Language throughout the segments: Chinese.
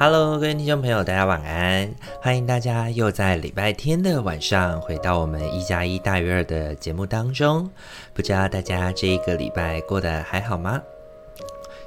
Hello，各位听众朋友，大家晚安！欢迎大家又在礼拜天的晚上回到我们一加一大于二的节目当中。不知道大家这一个礼拜过得还好吗？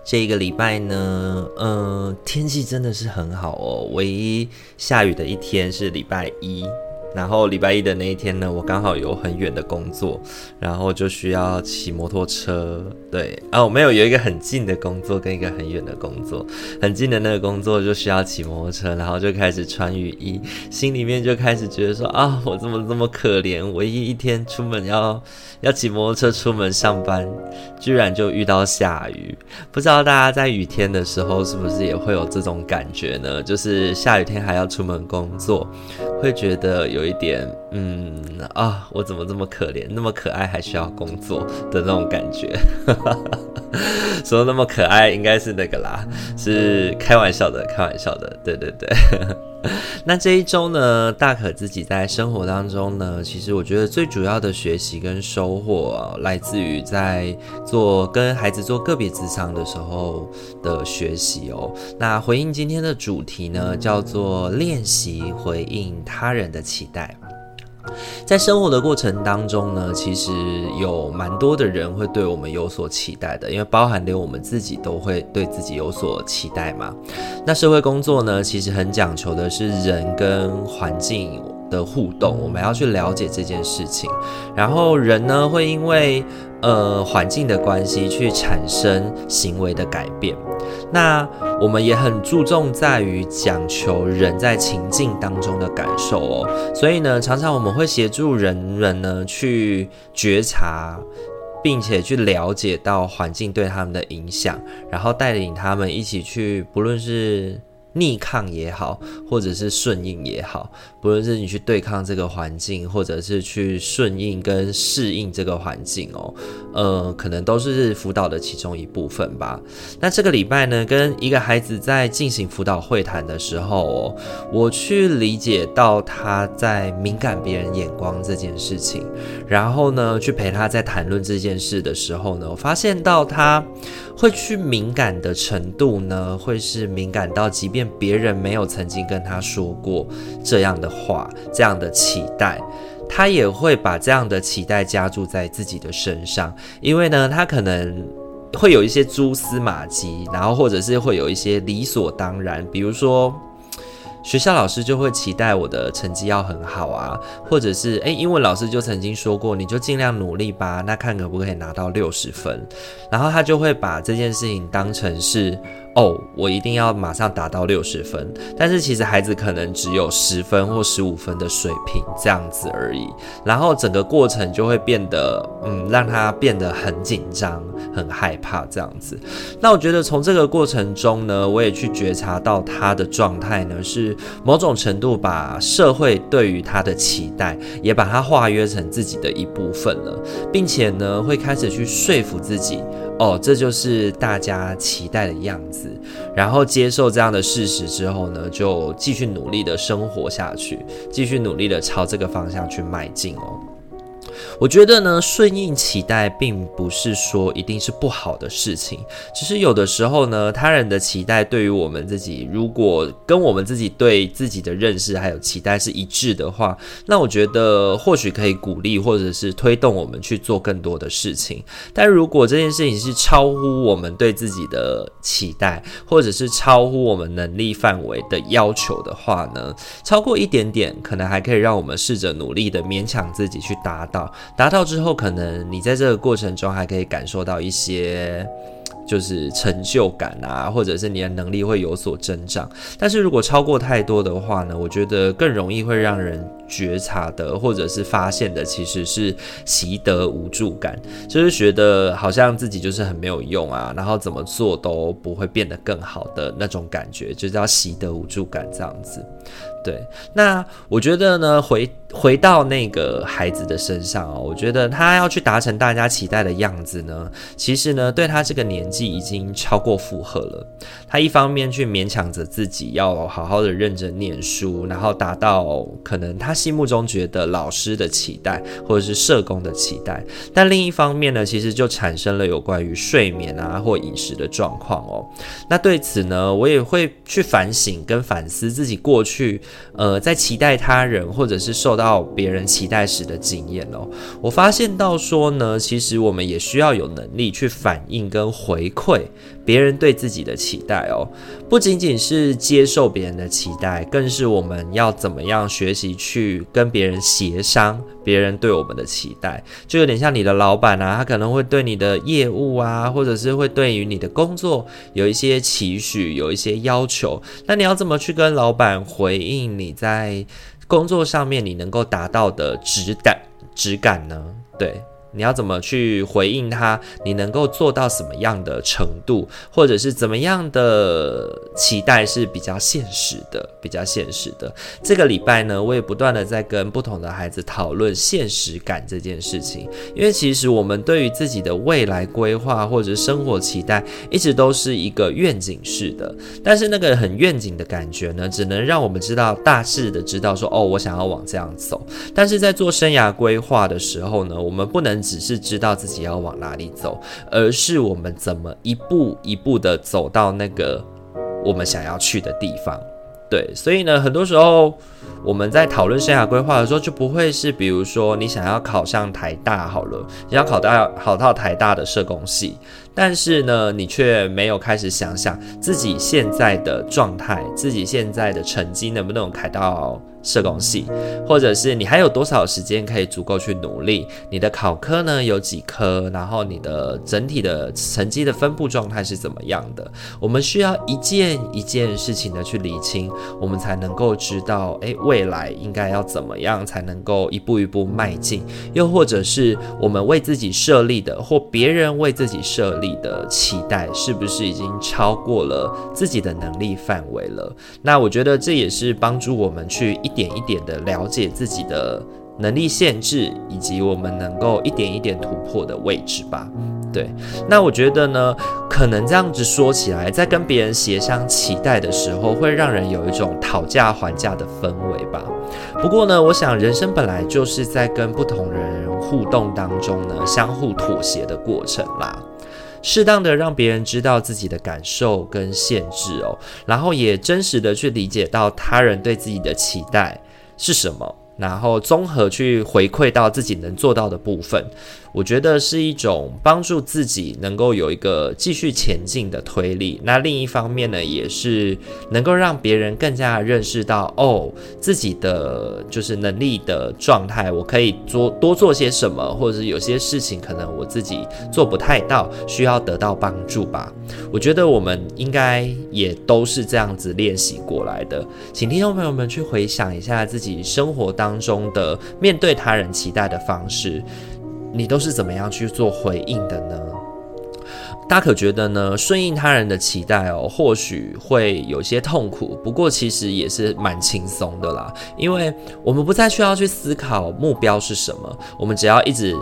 这一个礼拜呢，嗯、呃，天气真的是很好哦。唯一下雨的一天是礼拜一。然后礼拜一的那一天呢，我刚好有很远的工作，然后就需要骑摩托车。对，啊，我没有有一个很近的工作跟一个很远的工作，很近的那个工作就需要骑摩托车，然后就开始穿雨衣，心里面就开始觉得说啊，我怎么这么可怜？唯一一天出门要要骑摩托车出门上班，居然就遇到下雨。不知道大家在雨天的时候是不是也会有这种感觉呢？就是下雨天还要出门工作，会觉得有。有一点，嗯啊，我怎么这么可怜，那么可爱还需要工作的那种感觉。说那么可爱，应该是那个啦，是开玩笑的，开玩笑的，对对对。那这一周呢，大可自己在生活当中呢，其实我觉得最主要的学习跟收获啊，来自于在做跟孩子做个别智商的时候的学习哦。那回应今天的主题呢，叫做练习回应他人的期待。在生活的过程当中呢，其实有蛮多的人会对我们有所期待的，因为包含连我们自己都会对自己有所期待嘛。那社会工作呢，其实很讲求的是人跟环境的互动，我们要去了解这件事情，然后人呢会因为呃环境的关系去产生行为的改变。那我们也很注重在于讲求人在情境当中的感受哦，所以呢，常常我们会协助人人呢去觉察，并且去了解到环境对他们的影响，然后带领他们一起去，不论是。逆抗也好，或者是顺应也好，不论是你去对抗这个环境，或者是去顺应跟适应这个环境哦，呃，可能都是辅导的其中一部分吧。那这个礼拜呢，跟一个孩子在进行辅导会谈的时候哦，我去理解到他在敏感别人眼光这件事情，然后呢，去陪他在谈论这件事的时候呢，我发现到他会去敏感的程度呢，会是敏感到即便。别人没有曾经跟他说过这样的话，这样的期待，他也会把这样的期待加注在自己的身上，因为呢，他可能会有一些蛛丝马迹，然后或者是会有一些理所当然，比如说。学校老师就会期待我的成绩要很好啊，或者是诶，英文老师就曾经说过，你就尽量努力吧，那看可不可以拿到六十分。然后他就会把这件事情当成是，哦，我一定要马上达到六十分。但是其实孩子可能只有十分或十五分的水平这样子而已。然后整个过程就会变得，嗯，让他变得很紧张、很害怕这样子。那我觉得从这个过程中呢，我也去觉察到他的状态呢是。某种程度把社会对于他的期待，也把它化约成自己的一部分了，并且呢，会开始去说服自己，哦，这就是大家期待的样子，然后接受这样的事实之后呢，就继续努力的生活下去，继续努力的朝这个方向去迈进哦。我觉得呢，顺应期待并不是说一定是不好的事情，只是有的时候呢，他人的期待对于我们自己，如果跟我们自己对自己的认识还有期待是一致的话，那我觉得或许可以鼓励或者是推动我们去做更多的事情。但如果这件事情是超乎我们对自己的期待，或者是超乎我们能力范围的要求的话呢，超过一点点，可能还可以让我们试着努力的勉强自己去达到。达到之后，可能你在这个过程中还可以感受到一些，就是成就感啊，或者是你的能力会有所增长。但是如果超过太多的话呢，我觉得更容易会让人觉察的，或者是发现的，其实是习得无助感，就是觉得好像自己就是很没有用啊，然后怎么做都不会变得更好的那种感觉，就叫习得无助感这样子。对，那我觉得呢，回回到那个孩子的身上哦，我觉得他要去达成大家期待的样子呢，其实呢，对他这个年纪已经超过负荷了。他一方面去勉强着自己要好好的认真念书，然后达到可能他心目中觉得老师的期待或者是社工的期待，但另一方面呢，其实就产生了有关于睡眠啊或饮食的状况哦。那对此呢，我也会去反省跟反思自己过去呃在期待他人或者是受到。到别人期待时的经验哦，我发现到说呢，其实我们也需要有能力去反应跟回馈别人对自己的期待哦，不仅仅是接受别人的期待，更是我们要怎么样学习去跟别人协商别人对我们的期待，就有点像你的老板啊，他可能会对你的业务啊，或者是会对于你的工作有一些期许，有一些要求，那你要怎么去跟老板回应你在工作上面你能够达到的质感质感呢？对。你要怎么去回应他？你能够做到什么样的程度，或者是怎么样的期待是比较现实的？比较现实的。这个礼拜呢，我也不断的在跟不同的孩子讨论现实感这件事情。因为其实我们对于自己的未来规划或者生活期待，一直都是一个愿景式的。但是那个很愿景的感觉呢，只能让我们知道大致的知道说，哦，我想要往这样走。但是在做生涯规划的时候呢，我们不能。只是知道自己要往哪里走，而是我们怎么一步一步的走到那个我们想要去的地方。对，所以呢，很多时候我们在讨论生涯规划的时候，就不会是比如说你想要考上台大好了，你要考到考到台大的社工系，但是呢，你却没有开始想想自己现在的状态，自己现在的成绩能不能考到。社工系，或者是你还有多少时间可以足够去努力？你的考科呢有几科？然后你的整体的成绩的分布状态是怎么样的？我们需要一件一件事情的去理清，我们才能够知道，诶，未来应该要怎么样才能够一步一步迈进？又或者是我们为自己设立的，或别人为自己设立的期待，是不是已经超过了自己的能力范围了？那我觉得这也是帮助我们去一。一点一点的了解自己的能力限制，以及我们能够一点一点突破的位置吧。对，那我觉得呢，可能这样子说起来，在跟别人协商期待的时候，会让人有一种讨价还价的氛围吧。不过呢，我想人生本来就是在跟不同人互动当中呢，相互妥协的过程啦。适当的让别人知道自己的感受跟限制哦，然后也真实的去理解到他人对自己的期待是什么。然后综合去回馈到自己能做到的部分，我觉得是一种帮助自己能够有一个继续前进的推力。那另一方面呢，也是能够让别人更加认识到，哦，自己的就是能力的状态，我可以做多做些什么，或者是有些事情可能我自己做不太到，需要得到帮助吧。我觉得我们应该也都是这样子练习过来的。请听众朋友们去回想一下自己生活当中当中的面对他人期待的方式，你都是怎么样去做回应的呢？大可觉得呢？顺应他人的期待哦，或许会有些痛苦，不过其实也是蛮轻松的啦，因为我们不再需要去思考目标是什么，我们只要一直。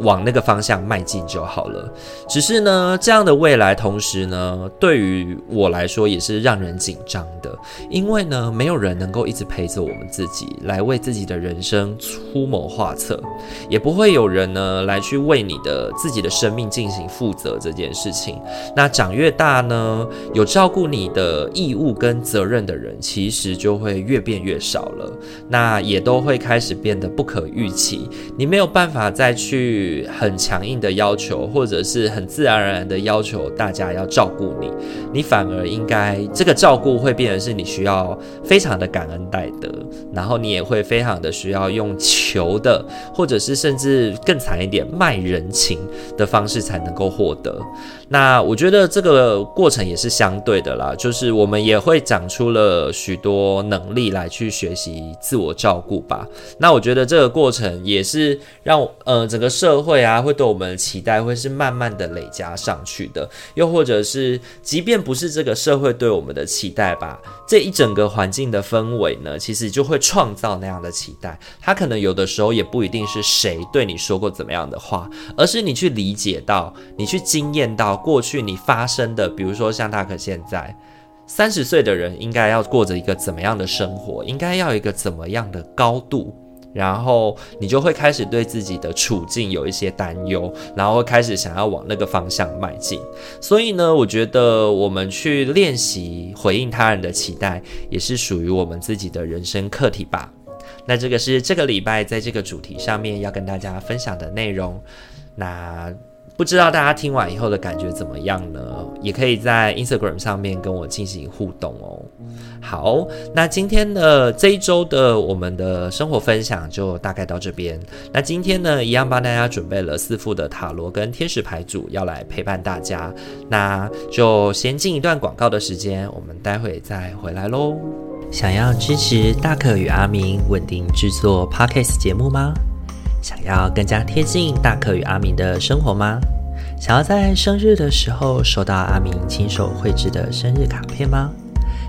往那个方向迈进就好了。只是呢，这样的未来，同时呢，对于我来说也是让人紧张的，因为呢，没有人能够一直陪着我们自己来为自己的人生出谋划策，也不会有人呢来去为你的自己的生命进行负责这件事情。那长越大呢，有照顾你的义务跟责任的人，其实就会越变越少了。那也都会开始变得不可预期，你没有办法再去。很强硬的要求，或者是很自然而然的要求大家要照顾你，你反而应该这个照顾会变成是你需要非常的感恩戴德，然后你也会非常的需要用求的，或者是甚至更惨一点卖人情的方式才能够获得。那我觉得这个过程也是相对的啦，就是我们也会长出了许多能力来去学习自我照顾吧。那我觉得这个过程也是让呃整个社社会啊会对我们的期待会是慢慢的累加上去的，又或者是即便不是这个社会对我们的期待吧，这一整个环境的氛围呢，其实就会创造那样的期待。它可能有的时候也不一定是谁对你说过怎么样的话，而是你去理解到，你去经验到过去你发生的，比如说像大可现在。三十岁的人应该要过着一个怎么样的生活？应该要一个怎么样的高度？然后你就会开始对自己的处境有一些担忧，然后开始想要往那个方向迈进。所以呢，我觉得我们去练习回应他人的期待，也是属于我们自己的人生课题吧。那这个是这个礼拜在这个主题上面要跟大家分享的内容。那。不知道大家听完以后的感觉怎么样呢？也可以在 Instagram 上面跟我进行互动哦。好，那今天的这一周的我们的生活分享就大概到这边。那今天呢，一样帮大家准备了四副的塔罗跟天使牌组要来陪伴大家。那就先进一段广告的时间，我们待会再回来喽。想要支持大可与阿明稳定制作 Podcast 节目吗？想要更加贴近大可与阿明的生活吗？想要在生日的时候收到阿明亲手绘制的生日卡片吗？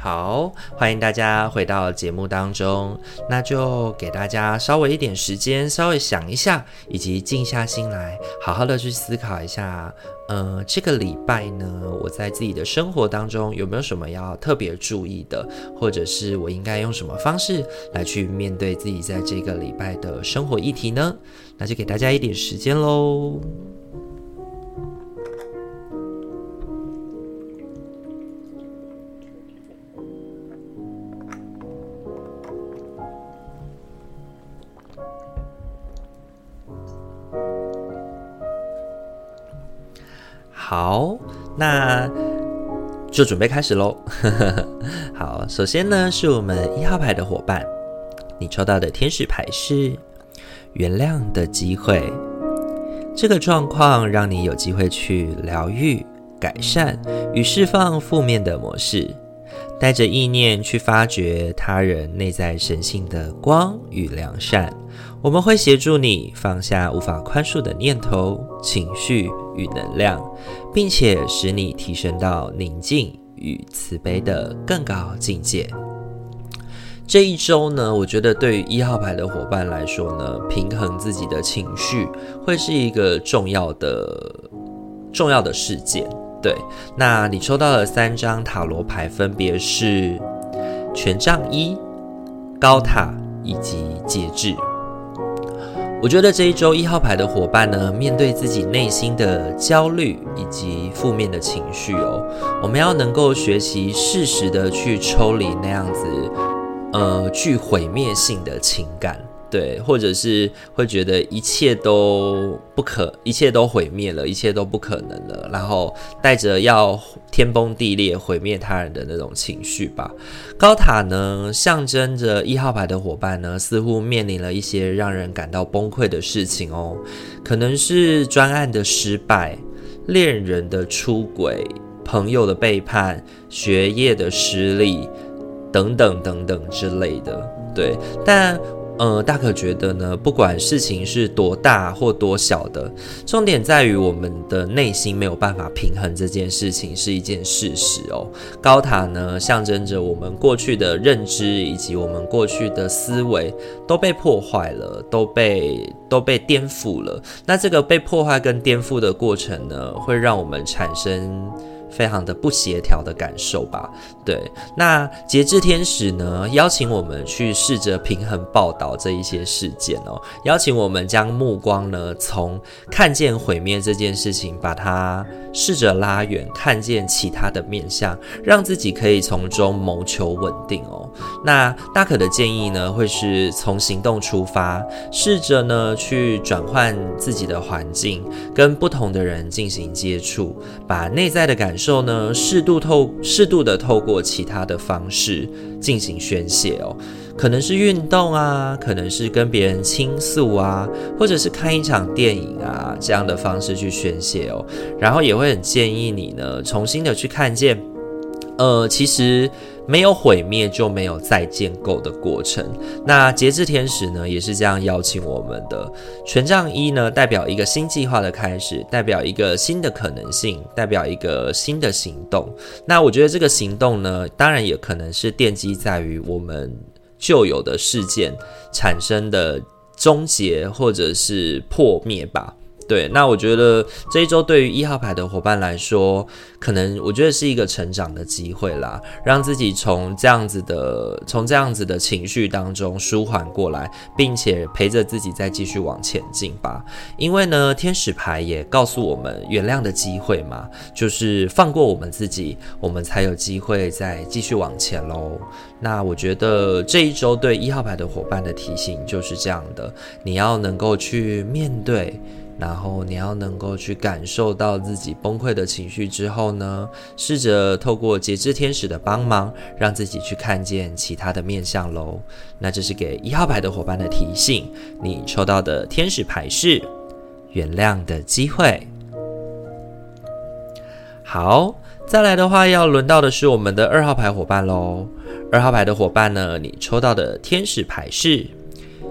好，欢迎大家回到节目当中。那就给大家稍微一点时间，稍微想一下，以及静下心来，好好的去思考一下。呃，这个礼拜呢，我在自己的生活当中有没有什么要特别注意的，或者是我应该用什么方式来去面对自己在这个礼拜的生活议题呢？那就给大家一点时间喽。好，那就准备开始喽。好，首先呢，是我们一号牌的伙伴，你抽到的天使牌是原谅的机会。这个状况让你有机会去疗愈、改善与释放负面的模式，带着意念去发掘他人内在神性的光与良善。我们会协助你放下无法宽恕的念头、情绪与能量，并且使你提升到宁静与慈悲的更高境界。这一周呢，我觉得对于一号牌的伙伴来说呢，平衡自己的情绪会是一个重要的重要的事件。对，那你抽到的三张塔罗牌分别是权杖一、高塔以及节制。我觉得这一周一号牌的伙伴呢，面对自己内心的焦虑以及负面的情绪哦，我们要能够学习适时的去抽离那样子，呃，具毁灭性的情感。对，或者是会觉得一切都不可，一切都毁灭了，一切都不可能了，然后带着要天崩地裂、毁灭他人的那种情绪吧。高塔呢，象征着一号牌的伙伴呢，似乎面临了一些让人感到崩溃的事情哦，可能是专案的失败、恋人的出轨、朋友的背叛、学业的失利等等等等之类的。对，但。呃，大可觉得呢，不管事情是多大或多小的，重点在于我们的内心没有办法平衡这件事情是一件事实哦。高塔呢，象征着我们过去的认知以及我们过去的思维都被破坏了，都被都被颠覆了。那这个被破坏跟颠覆的过程呢，会让我们产生。非常的不协调的感受吧，对。那节制天使呢，邀请我们去试着平衡报道这一些事件哦，邀请我们将目光呢，从看见毁灭这件事情，把它试着拉远，看见其他的面向，让自己可以从中谋求稳定哦。那大可的建议呢，会是从行动出发，试着呢去转换自己的环境，跟不同的人进行接触，把内在的感受呢适度透适度的透过其他的方式进行宣泄哦。可能是运动啊，可能是跟别人倾诉啊，或者是看一场电影啊，这样的方式去宣泄哦。然后也会很建议你呢，重新的去看见，呃，其实没有毁灭就没有再建构的过程。那节制天使呢，也是这样邀请我们的。权杖一呢，代表一个新计划的开始，代表一个新的可能性，代表一个新的行动。那我觉得这个行动呢，当然也可能是奠基在于我们。旧有的事件产生的终结或者是破灭吧。对，那我觉得这一周对于一号牌的伙伴来说，可能我觉得是一个成长的机会啦，让自己从这样子的从这样子的情绪当中舒缓过来，并且陪着自己再继续往前进吧。因为呢，天使牌也告诉我们原谅的机会嘛，就是放过我们自己，我们才有机会再继续往前喽。那我觉得这一周对一号牌的伙伴的提醒就是这样的，你要能够去面对。然后你要能够去感受到自己崩溃的情绪之后呢，试着透过节制天使的帮忙，让自己去看见其他的面向喽。那这是给一号牌的伙伴的提醒。你抽到的天使牌是原谅的机会。好，再来的话要轮到的是我们的二号牌伙伴喽。二号牌的伙伴呢，你抽到的天使牌是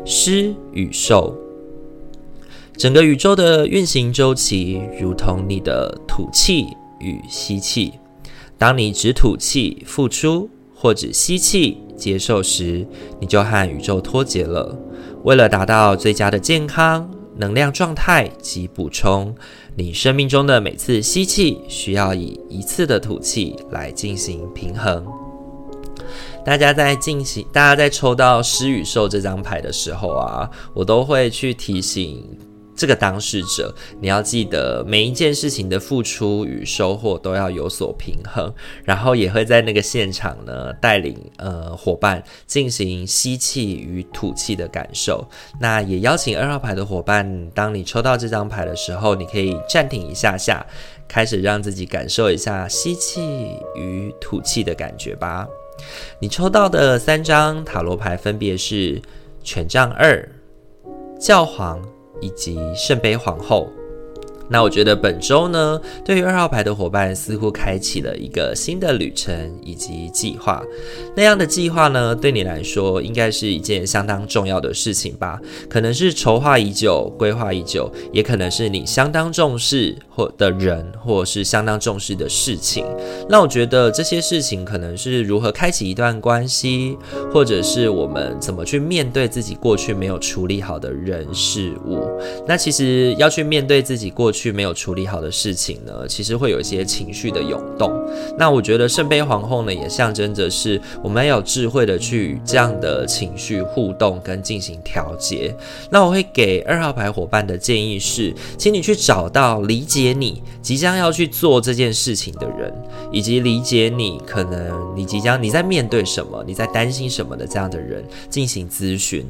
狮与兽。整个宇宙的运行周期，如同你的吐气与吸气。当你只吐气付出，或者吸气接受时，你就和宇宙脱节了。为了达到最佳的健康、能量状态及补充，你生命中的每次吸气需要以一次的吐气来进行平衡。大家在进行，大家在抽到狮与兽这张牌的时候啊，我都会去提醒。这个当事者，你要记得每一件事情的付出与收获都要有所平衡，然后也会在那个现场呢带领呃伙伴进行吸气与吐气的感受。那也邀请二号牌的伙伴，当你抽到这张牌的时候，你可以暂停一下下，开始让自己感受一下吸气与吐气的感觉吧。你抽到的三张塔罗牌分别是权杖二、教皇。以及圣杯皇后。那我觉得本周呢，对于二号牌的伙伴似乎开启了一个新的旅程以及计划。那样的计划呢，对你来说应该是一件相当重要的事情吧？可能是筹划已久、规划已久，也可能是你相当重视或的人，或是相当重视的事情。那我觉得这些事情可能是如何开启一段关系，或者是我们怎么去面对自己过去没有处理好的人事物。那其实要去面对自己过去。去没有处理好的事情呢，其实会有一些情绪的涌动。那我觉得圣杯皇后呢，也象征着是我们要有智慧的去这样的情绪互动跟进行调节。那我会给二号牌伙伴的建议是，请你去找到理解你即将要去做这件事情的人，以及理解你可能你即将你在面对什么，你在担心什么的这样的人进行咨询。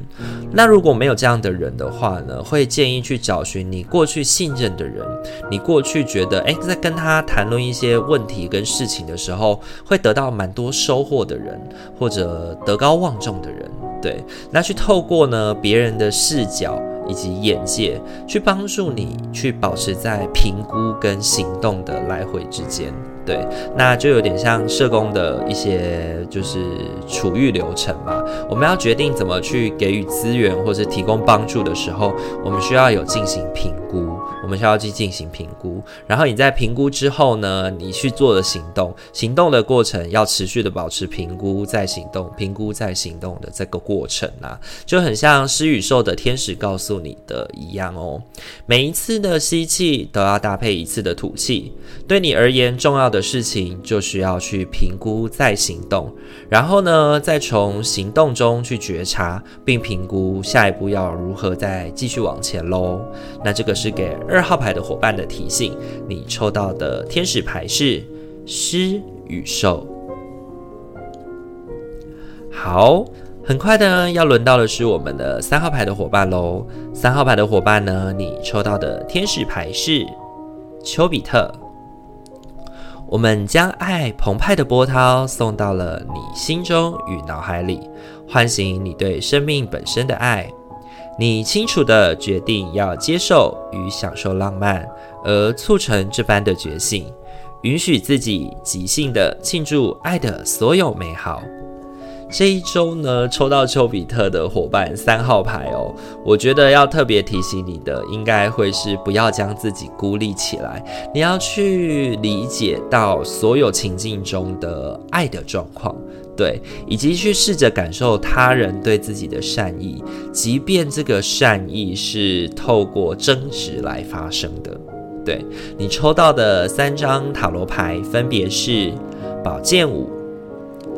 那如果没有这样的人的话呢，会建议去找寻你过去信任的人。人你过去觉得，诶，在跟他谈论一些问题跟事情的时候，会得到蛮多收获的人，或者德高望重的人，对，那去透过呢别人的视角以及眼界，去帮助你去保持在评估跟行动的来回之间。对，那就有点像社工的一些就是处遇流程嘛。我们要决定怎么去给予资源或者提供帮助的时候，我们需要有进行评估，我们需要去进行评估。然后你在评估之后呢，你去做的行动，行动的过程要持续的保持评估再行动，评估再行动的这个过程啊，就很像狮与兽的天使告诉你的一样哦。每一次的吸气都要搭配一次的吐气，对你而言重要的。的事情就需要去评估再行动，然后呢，再从行动中去觉察并评估下一步要如何再继续往前喽。那这个是给二号牌的伙伴的提醒。你抽到的天使牌是狮与兽。好，很快的要轮到的是我们的三号牌的伙伴喽。三号牌的伙伴呢，你抽到的天使牌是丘比特。我们将爱澎湃的波涛送到了你心中与脑海里，唤醒你对生命本身的爱。你清楚地决定要接受与享受浪漫，而促成这般的觉醒，允许自己即兴地庆祝爱的所有美好。这一周呢，抽到丘比特的伙伴三号牌哦，我觉得要特别提醒你的，应该会是不要将自己孤立起来，你要去理解到所有情境中的爱的状况，对，以及去试着感受他人对自己的善意，即便这个善意是透过争执来发生的。对，你抽到的三张塔罗牌分别是宝剑五、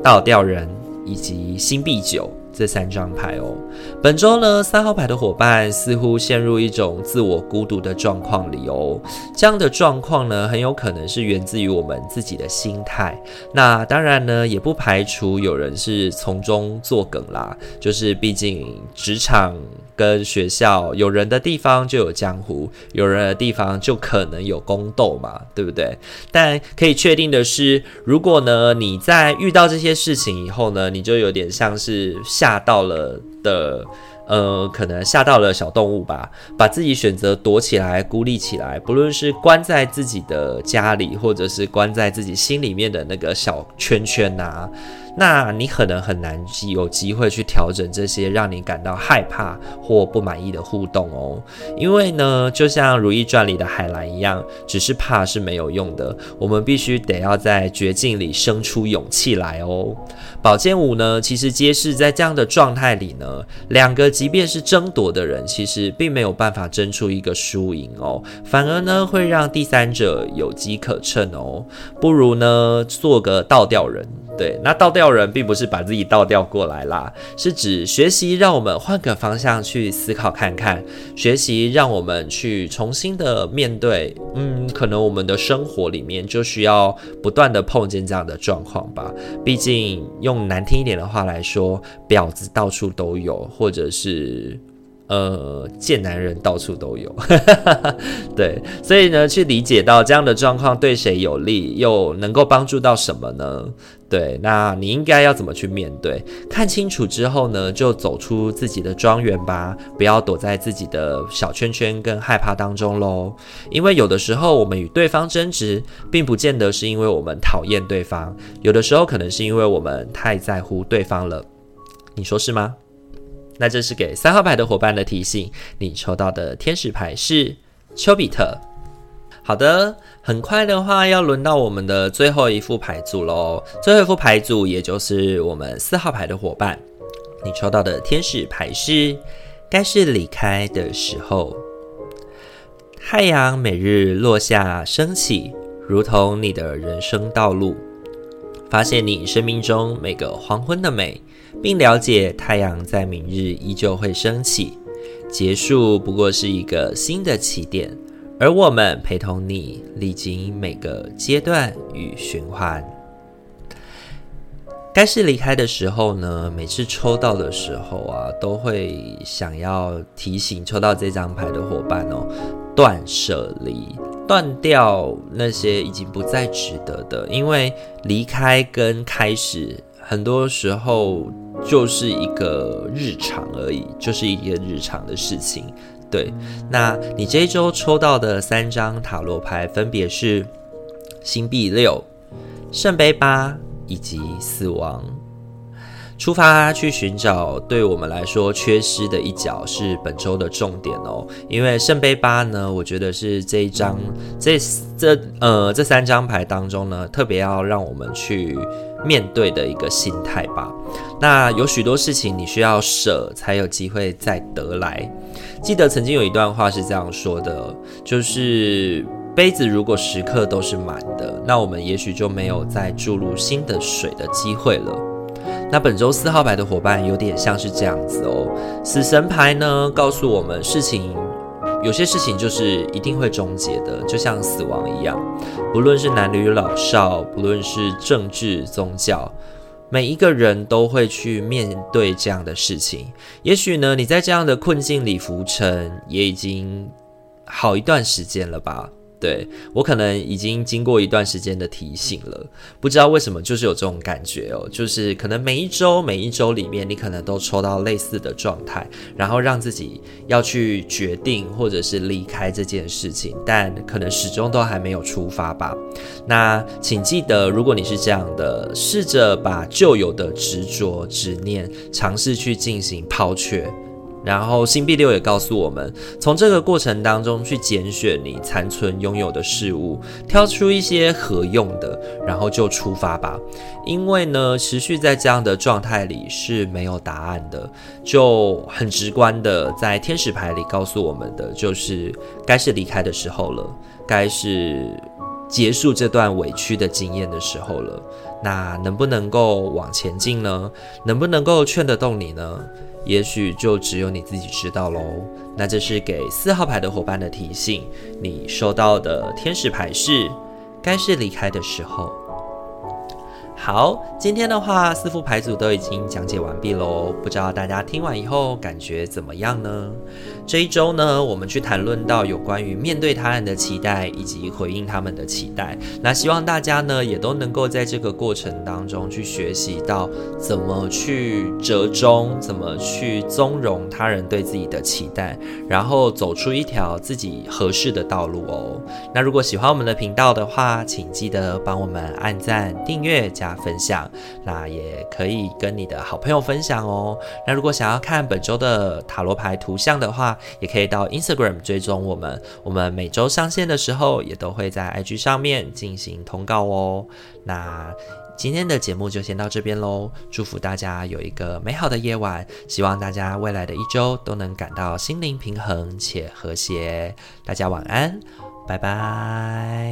倒吊人。以及新币九。这三张牌哦，本周呢，三号牌的伙伴似乎陷入一种自我孤独的状况里哦。这样的状况呢，很有可能是源自于我们自己的心态。那当然呢，也不排除有人是从中作梗啦。就是毕竟职场。跟学校有人的地方就有江湖，有人的地方就可能有宫斗嘛，对不对？但可以确定的是，如果呢，你在遇到这些事情以后呢，你就有点像是下吓到了的。呃，可能吓到了小动物吧，把自己选择躲起来、孤立起来，不论是关在自己的家里，或者是关在自己心里面的那个小圈圈呐、啊，那你可能很难有机会去调整这些让你感到害怕或不满意的互动哦。因为呢，就像《如懿传》里的海兰一样，只是怕是没有用的，我们必须得要在绝境里生出勇气来哦。宝剑五呢，其实揭示在这样的状态里呢，两个即便是争夺的人，其实并没有办法争出一个输赢哦，反而呢会让第三者有机可乘哦，不如呢做个倒吊人。对，那倒吊人并不是把自己倒吊过来啦，是指学习让我们换个方向去思考看看，学习让我们去重新的面对，嗯，可能我们的生活里面就需要不断的碰见这样的状况吧。毕竟用难听一点的话来说，婊子到处都有，或者是。呃，贱男人到处都有，对，所以呢，去理解到这样的状况对谁有利，又能够帮助到什么呢？对，那你应该要怎么去面对？看清楚之后呢，就走出自己的庄园吧，不要躲在自己的小圈圈跟害怕当中喽。因为有的时候我们与对方争执，并不见得是因为我们讨厌对方，有的时候可能是因为我们太在乎对方了。你说是吗？那这是给三号牌的伙伴的提醒，你抽到的天使牌是丘比特。好的，很快的话要轮到我们的最后一副牌组喽。最后一副牌组，也就是我们四号牌的伙伴，你抽到的天使牌是该是离开的时候。太阳每日落下升起，如同你的人生道路。发现你生命中每个黄昏的美。并了解太阳在明日依旧会升起，结束不过是一个新的起点，而我们陪同你历经每个阶段与循环。该是离开的时候呢，每次抽到的时候啊，都会想要提醒抽到这张牌的伙伴哦，断舍离，断掉那些已经不再值得的，因为离开跟开始。很多时候就是一个日常而已，就是一个日常的事情。对，那你这一周抽到的三张塔罗牌分别是星币六、圣杯八以及死亡。出发去寻找对我们来说缺失的一角是本周的重点哦。因为圣杯八呢，我觉得是这一张这这呃这三张牌当中呢，特别要让我们去。面对的一个心态吧。那有许多事情你需要舍，才有机会再得来。记得曾经有一段话是这样说的，就是杯子如果时刻都是满的，那我们也许就没有再注入新的水的机会了。那本周四号牌的伙伴有点像是这样子哦。死神牌呢，告诉我们事情。有些事情就是一定会终结的，就像死亡一样。不论是男女老少，不论是政治宗教，每一个人都会去面对这样的事情。也许呢，你在这样的困境里浮沉，也已经好一段时间了吧。对，我可能已经经过一段时间的提醒了，不知道为什么就是有这种感觉哦，就是可能每一周每一周里面，你可能都抽到类似的状态，然后让自己要去决定或者是离开这件事情，但可能始终都还没有出发吧。那请记得，如果你是这样的，试着把旧有的执着执念尝试去进行抛却。然后星币六也告诉我们，从这个过程当中去拣选你残存拥有的事物，挑出一些合用的，然后就出发吧。因为呢，持续在这样的状态里是没有答案的，就很直观的在天使牌里告诉我们的，就是该是离开的时候了，该是结束这段委屈的经验的时候了。那能不能够往前进呢？能不能够劝得动你呢？也许就只有你自己知道喽。那这是给四号牌的伙伴的提醒，你收到的天使牌是，该是离开的时候。好，今天的话，四副牌组都已经讲解完毕喽。不知道大家听完以后感觉怎么样呢？这一周呢，我们去谈论到有关于面对他人的期待以及回应他们的期待。那希望大家呢，也都能够在这个过程当中去学习到怎么去折中，怎么去纵容他人对自己的期待，然后走出一条自己合适的道路哦。那如果喜欢我们的频道的话，请记得帮我们按赞、订阅加。分享，那也可以跟你的好朋友分享哦。那如果想要看本周的塔罗牌图像的话，也可以到 Instagram 追踪我们。我们每周上线的时候，也都会在 IG 上面进行通告哦。那今天的节目就先到这边喽。祝福大家有一个美好的夜晚，希望大家未来的一周都能感到心灵平衡且和谐。大家晚安，拜拜。